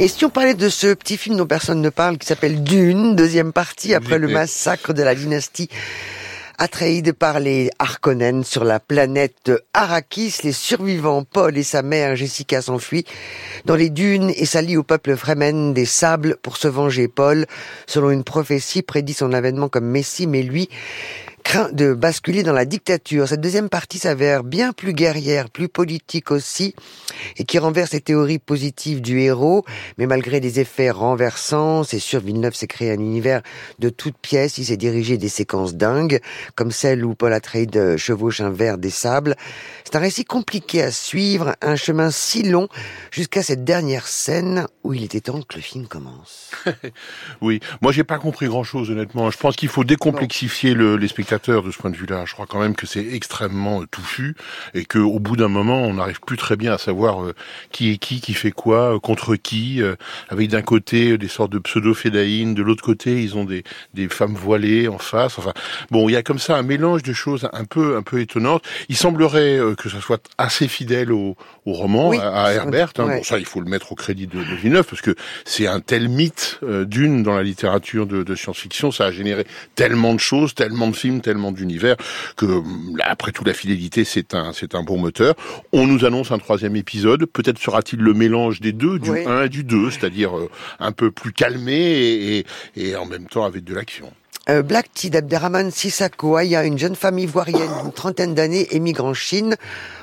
Et si on parlait de ce petit film dont personne ne parle, qui s'appelle Dune, deuxième partie, après le massacre de la dynastie Atreides par les Harkonnen sur la planète Arrakis, les survivants Paul et sa mère Jessica s'enfuient dans les dunes et s'allient au peuple Fremen des sables pour se venger. Paul, selon une prophétie, prédit son avènement comme Messie, mais lui craint de basculer dans la dictature. Cette deuxième partie s'avère bien plus guerrière, plus politique aussi, et qui renverse les théories positives du héros, mais malgré des effets renversants, c'est sûr, Villeneuve s'est créé un univers de toutes pièces, il s'est dirigé des séquences dingues, comme celle où Paul Atreides chevauche un verre des sables. C'est un récit compliqué à suivre, un chemin si long, jusqu'à cette dernière scène où il était temps que le film commence. oui, moi j'ai pas compris grand chose honnêtement. Je pense qu'il faut décomplexifier le, les de ce point de vue-là. Je crois quand même que c'est extrêmement euh, touffu et que au bout d'un moment, on n'arrive plus très bien à savoir euh, qui est qui, qui fait quoi, euh, contre qui. avec d'un côté des sortes de pseudo-fédaïnes, de l'autre côté, ils ont des, des femmes voilées en face. Enfin, bon, il y a comme ça un mélange de choses un peu un peu étonnantes. Il semblerait que ça soit assez fidèle au, au roman, à, Herbert. Hein. Bon, ça, il faut le mettre au crédit de, de Villeneuve parce que c'est un tel mythe d'une dans la littérature de, de science-fiction. Ça a généré tellement de choses, tellement de films, tellement d'univers que après tout la fidélité c'est un c'est un bon moteur. On nous annonce un troisième épisode, peut-être sera-t-il le mélange des deux, du 1 et du 2, c'est-à-dire euh, un peu plus calmé et, et, en même temps avec de l'action. Euh, Black Tea d'Abderrahman Sissako, Aya, une jeune femme ivoirienne d'une trentaine d'années, émigre en Chine,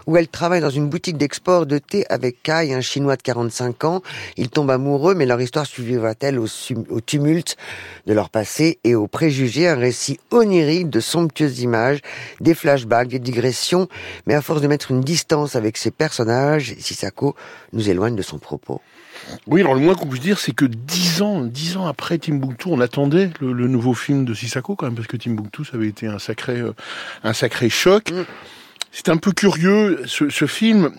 où elle travaille dans une boutique d'export de thé avec Kai, un Chinois de 45 ans. Ils tombent amoureux, mais leur histoire survivra-t-elle au, au, tumulte de leur passé et aux préjugés? Un récit onirique de somptueuses images, des flashbacks, des digressions, mais à force de mettre une distance avec ses personnages, Sissako nous éloigne de son propos. Oui, alors le moins qu'on puisse dire, c'est que dix ans, dix ans après Timbuktu, on attendait le, nouveau film de Sissako quand même, parce que Timbuktu, ça avait été un sacré, euh, un sacré choc. Mm. C'est un peu curieux, ce, film,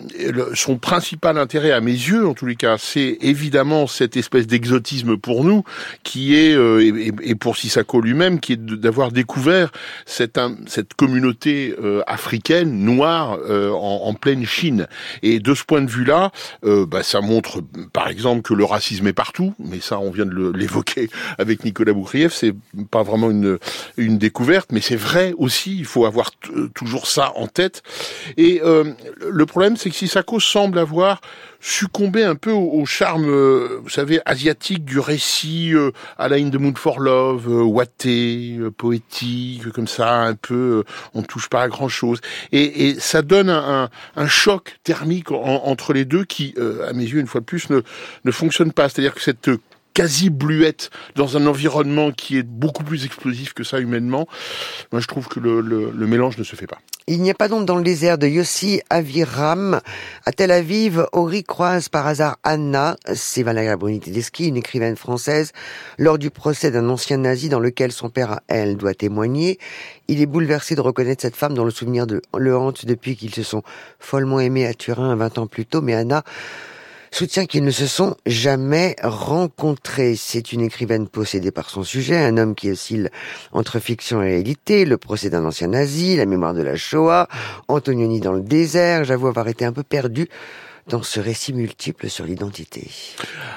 son principal intérêt à mes yeux, en tous les cas, c'est évidemment cette espèce d'exotisme pour nous, qui est, euh, et, pour Sissako lui-même, qui est d'avoir découvert cette, cette communauté euh, africaine, noire, euh, en, en, pleine Chine. Et de ce point de vue-là, bah, ça montre, par exemple, que le racisme est partout, mais ça, on vient de l'évoquer avec Nicolas Boukrieff, c'est pas vraiment une, une découverte, mais c'est vrai aussi, il faut avoir toujours ça en tête, et euh, le problème, c'est que Sissako semble avoir succombé un peu au, charme, euh, vous savez, asiatique du récit euh, à la In the Mood for Love, watté, poétique, comme ça, un peu, on touche pas à grand chose. Et, et ça donne un, un, choc thermique entre les deux qui, à mes yeux, une fois de plus, ne, ne fonctionne pas. C'est-à-dire que cette quasi bluette dans un environnement qui est beaucoup plus explosif que ça humainement, moi je trouve que le, le, le mélange ne se fait pas. Il n'y a pas d'ombre dans le désert de Yossi Aviram. À Tel Aviv, Ori croise par hasard Anna, c'est Bruni-Tedeschi, une écrivaine française, lors du procès d'un ancien nazi dans lequel son père à elle doit témoigner. Il est bouleversé de reconnaître cette femme dont le souvenir de le hante depuis qu'ils se sont follement aimés à Turin 20 ans plus tôt, mais Anna soutient qu'ils ne se sont jamais rencontrés. C'est une écrivaine possédée par son sujet, un homme qui oscille entre fiction et réalité, le procès d'un ancien nazi, la mémoire de la Shoah, Antonioni dans le désert. J'avoue avoir été un peu perdu dans ce récit multiple sur l'identité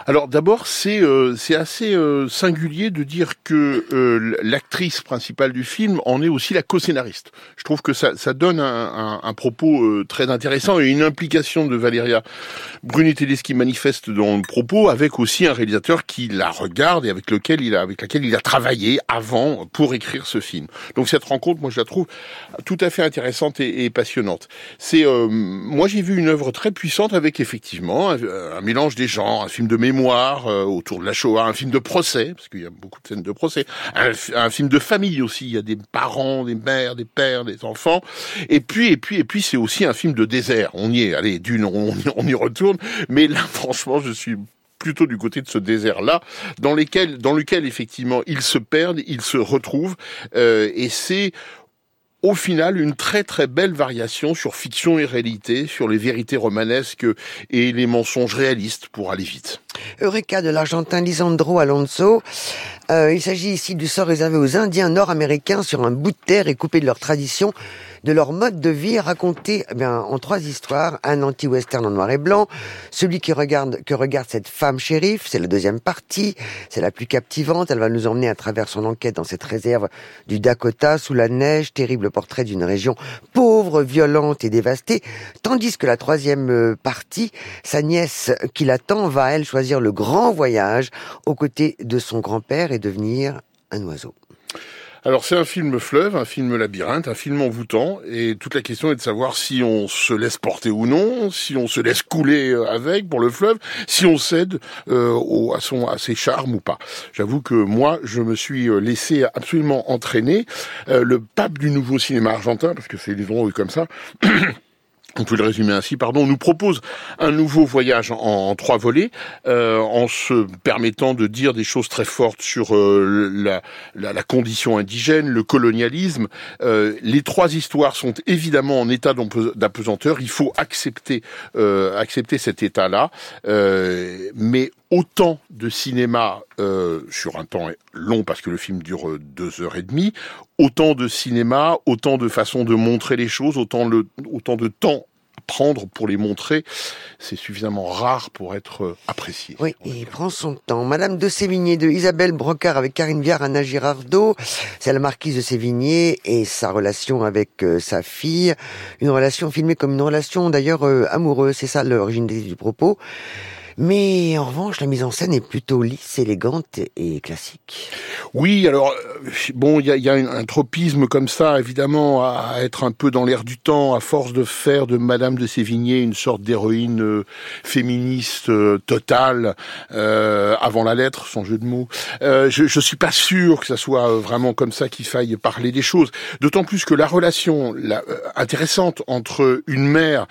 Alors d'abord, c'est euh, c'est assez euh, singulier de dire que euh, l'actrice principale du film en est aussi la co-scénariste. Je trouve que ça, ça donne un, un, un propos très intéressant et une implication de Valéria Bruni-Tedeschi manifeste dans le propos avec aussi un réalisateur qui la regarde et avec lequel il a avec laquelle il a travaillé avant pour écrire ce film. Donc cette rencontre, moi je la trouve tout à fait intéressante et, passionnante. C'est moi j'ai vu une œuvre très puissante avec effectivement un, mélange des genres, un film de mémoire euh, autour de la Shoah, un film de procès, parce qu'il y a beaucoup de scènes de procès, un, film de famille aussi, il y a des parents, des mères, des pères, des enfants, et puis et puis et puis c'est aussi un film de désert. On y est, allez, d'une, on, on y retourne, mais là franchement, je suis plutôt du côté de ce désert-là, dans lequel, dans lequel effectivement ils se perdent, ils se retrouvent, euh, et c'est au final une très très belle variation sur fiction et réalité, sur les vérités romanesques et les mensonges réalistes pour aller vite. Eureka de l'Argentin Lisandro Alonso. Euh, il s'agit ici du sort réservé aux Indiens nord-américains sur un bout de terre et coupé de leur tradition de leur mode de vie raconté eh bien, en trois histoires. Un anti-western en noir et blanc, celui qui regarde, que regarde cette femme shérif, c'est la deuxième partie, c'est la plus captivante, elle va nous emmener à travers son enquête dans cette réserve du Dakota, sous la neige, terrible portrait d'une région pauvre, violente et dévastée, tandis que la troisième euh, partie, sa nièce qui l'attend, va elle choisir le grand voyage aux côtés de son grand-père et devenir un oiseau. Alors c'est un film fleuve, un film labyrinthe, un film envoûtant, et toute la question est de savoir si on se laisse porter ou non, si on se laisse couler euh, avec pour le fleuve, si on cède euh, à, son, à ses charmes ou pas. J'avoue que moi, je me suis euh, laissé absolument entraîner. le pape du nouveau cinéma argentin, parce que c'est drôles comme ça, on peut le résumer ainsi, pardon, nous propose un nouveau voyage en, trois volets, euh, en se permettant de dire des choses très fortes sur euh, la, la, condition indigène, le colonialisme. Euh, les trois histoires sont évidemment en état d'apesanteur. Il faut accepter accepter cet état-là, mais autant de cinéma sur un temps long parce que le film dure deux heures et demie, autant de cinéma, autant de façons de montrer les choses, autant, le, autant de temps prendre pour les montrer, c'est suffisamment rare pour être euh, apprécié. Oui, il prend son temps. Madame de Sévigné de Isabelle Brocard avec Karine Viard, Anna Girardot, c'est la marquise de Sévigné et sa relation avec euh, sa fille, une relation filmée comme une relation d'ailleurs euh, amoureuse, c'est ça l'origine du propos. Mais en revanche, la mise en scène est plutôt lisse, élégante et classique. Oui, alors euh, bon, il y a, un, tropisme comme ça, évidemment, à être un peu dans l'air du temps, à force de faire de Madame de Sévigné une sorte d'héroïne euh, féministe euh, totale avant la lettre, son jeu de mots. je, je suis pas sûr que ça soit vraiment comme ça qu'il faille parler des choses. D'autant plus que la relation intéressante entre une mère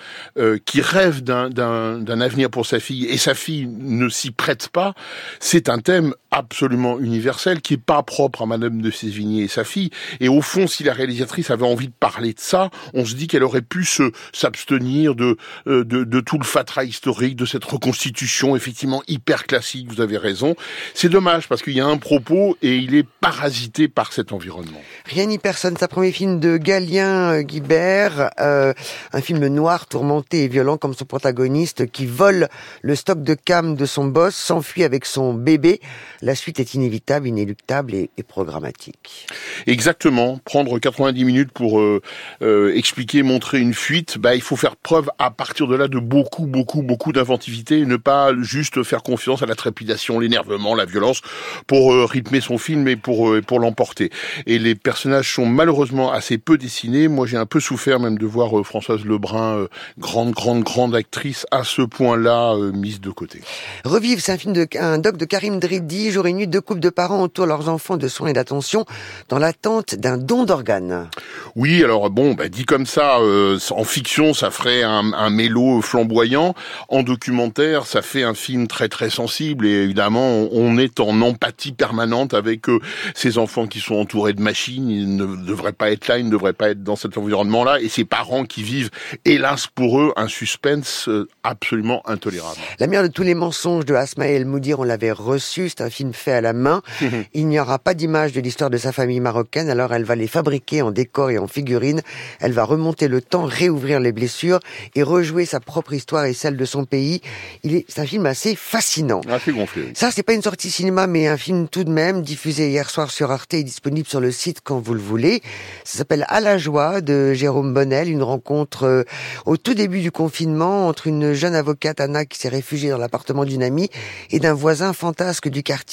qui rêve d'un avenir pour sa fille et sa fille ne s'y prête pas, c'est un thème absolument universel qui est pas propre à Madame de Sévigné et sa fille. Et au fond, si la réalisatrice avait envie de parler de ça, on se dit qu'elle aurait pu se s'abstenir de, euh, de, de tout le fatras historique, de cette reconstitution effectivement hyper classique. Vous avez raison. C'est dommage parce qu'il y a un propos et il est parasité par cet environnement. Rien ni personne. Sa premier film de Galien euh, Guibert, euh, un film noir, tourmenté et violent comme son protagoniste, qui vole le stock de cam de son boss, s'enfuit avec son bébé la suite est inévitable, inéluctable et, programmatique. Exactement. Prendre 90 minutes pour euh, euh, expliquer, montrer une fuite, bah, il faut faire preuve à partir de là de beaucoup, beaucoup, beaucoup d'inventivité et ne pas juste faire confiance à la trépidation, l'énervement, la violence pour euh, rythmer son film et pour, pour l'emporter. Et les personnages sont malheureusement assez peu dessinés. Moi, j'ai un peu souffert même de voir Françoise Lebrun, grande, grande, grande actrice, à ce point-là mise de côté. Revive, c'est un film de, un doc de Karim Dridi, jour et nuit, deux couples de parents autour leurs enfants de soins et d'attention dans l'attente d'un don d'organes. Oui, alors bon, bah, dit comme ça, euh, en fiction, ça ferait un, un mélo flamboyant. En documentaire, ça fait un film très très sensible et évidemment, on est en empathie permanente avec euh, ces enfants qui sont entourés de machines. Ils ne devraient pas être là, ils ne devraient pas être dans cet environnement-là et ces parents qui vivent, hélas pour eux, un suspense euh, absolument intolérable. La mère de tous les mensonges de Asma El Moudir, on l'avait reçu, c'est un film fait à la main. Il n'y aura pas d'image de l'histoire de sa famille marocaine, alors elle va les fabriquer en décor et en figurines. Elle va remonter le temps, réouvrir les blessures et rejouer sa propre histoire et celle de son pays. Il est, c'est un film assez fascinant. Assez gonflé. Ça, c'est pas une sortie cinéma, mais un film tout de même, diffusé hier soir sur Arte et disponible sur le site quand vous le voulez. Ça s'appelle À la joie de Jérôme Bonnel, une rencontre euh, au tout début du confinement entre une jeune avocate, Anna, qui s'est réfugiée dans l'appartement d'une amie et d'un voisin fantasque du quartier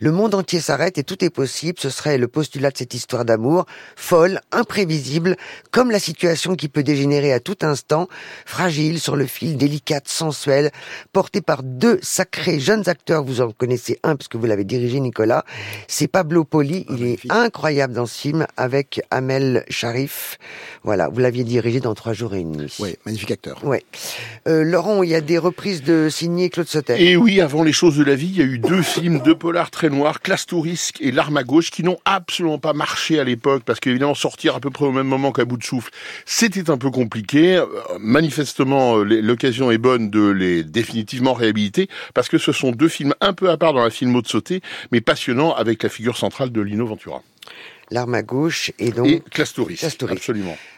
le monde entier s'arrête et tout est possible. Ce serait le postulat de cette histoire d'amour, folle, imprévisible, comme la situation qui peut dégénérer à tout instant, fragile, sur le fil, délicate, sensuelle, portée par deux sacrés jeunes acteurs. Vous en connaissez un puisque vous l'avez dirigé, Nicolas. C'est Pablo Poli. Ah, il est incroyable dans ce film avec Amel Sharif. Voilà, vous l'aviez dirigé dans Trois jours et une nuit. Oui, magnifique acteur. Ouais. Euh, Laurent, il y a des reprises de signé Claude Sauter. Et oui, avant les choses de la vie, il y a eu deux films deux polars très noirs, Classe Tourisque et L'arme à gauche, qui n'ont absolument pas marché à l'époque, parce qu'évidemment, sortir à peu près au même moment qu'à bout de souffle, c'était un peu compliqué. Euh, manifestement, euh, l'occasion est bonne de les définitivement réhabiliter, parce que ce sont deux films un peu à part dans la filmo de sauter, mais passionnants avec la figure centrale de Lino Ventura. L'arme à gauche et donc... Et Classe Touriste, absolument.